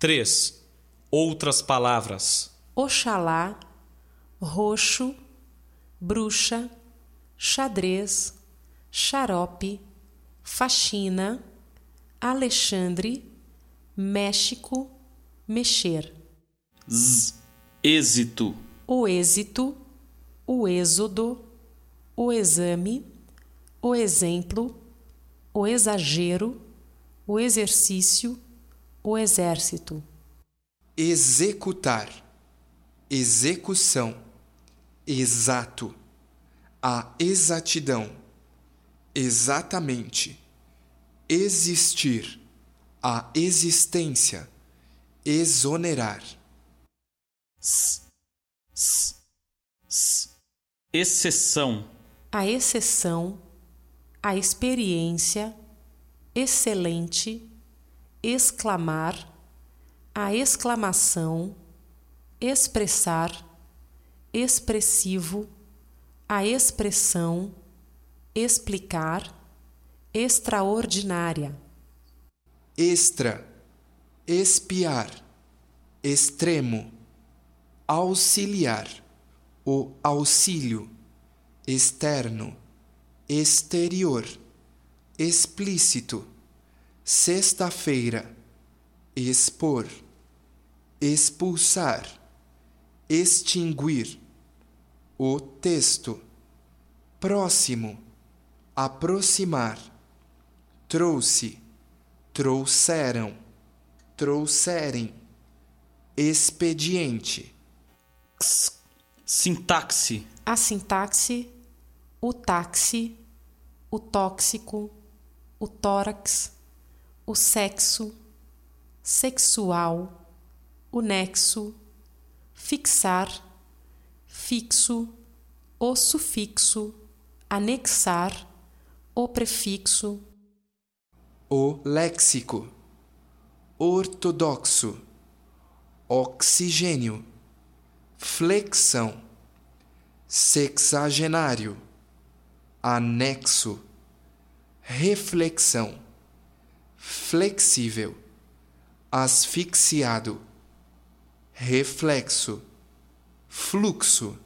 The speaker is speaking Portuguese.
3. Outras palavras: Oxalá, roxo, bruxa, xadrez, xarope, faxina, Alexandre, México, mexer. Z. Êxito: O êxito, o êxodo, o exame, o exemplo, o exagero, o exercício, o exército. executar, execução, exato, a exatidão, exatamente, existir, a existência, exonerar, S. S. S. Exceção: A exceção, a experiência, excelente, exclamar, a exclamação, expressar, expressivo, a expressão, explicar, extraordinária. extra, espiar, extremo, auxiliar, o auxílio, externo, exterior, explícito, sexta-feira, expor, expulsar, extinguir, o texto, próximo, aproximar, trouxe, trouxeram, trouxerem, expediente. Sintaxe: A sintaxe, o táxi, o tóxico, o tórax, o sexo, sexual, o nexo, fixar, fixo, o sufixo, anexar, o prefixo, o léxico, ortodoxo, oxigênio, flexão, sexagenário, anexo, reflexão, flexível, asfixiado, reflexo, fluxo